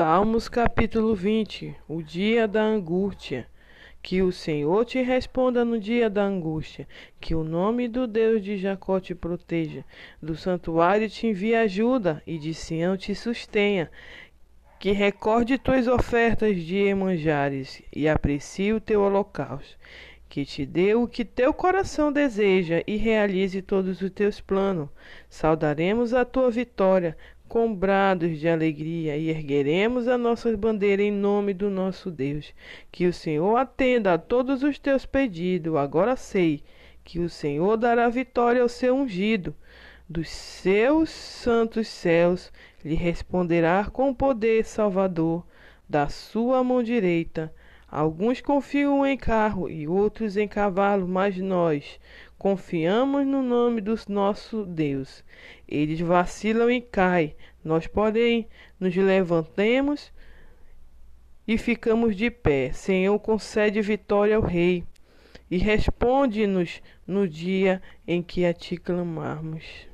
Salmos capítulo 20 O dia da angústia. Que o Senhor te responda no dia da angústia, que o nome do Deus de Jacó te proteja, do santuário te envie ajuda e de Sião te sustenha. Que recorde tuas ofertas de emanjares e aprecie o teu holocausto. Que te dê o que teu coração deseja e realize todos os teus planos. Saudaremos a tua vitória com brados de alegria e ergueremos a nossa bandeira em nome do nosso Deus. Que o Senhor atenda a todos os teus pedidos. Agora sei que o Senhor dará vitória ao seu ungido. Dos seus santos céus lhe responderá com poder salvador da sua mão direita. Alguns confiam em carro e outros em cavalo, mas nós confiamos no nome do nosso Deus. Eles vacilam e caem, nós, porém, nos levantemos e ficamos de pé. Senhor, concede vitória ao Rei e responde-nos no dia em que a ti clamarmos.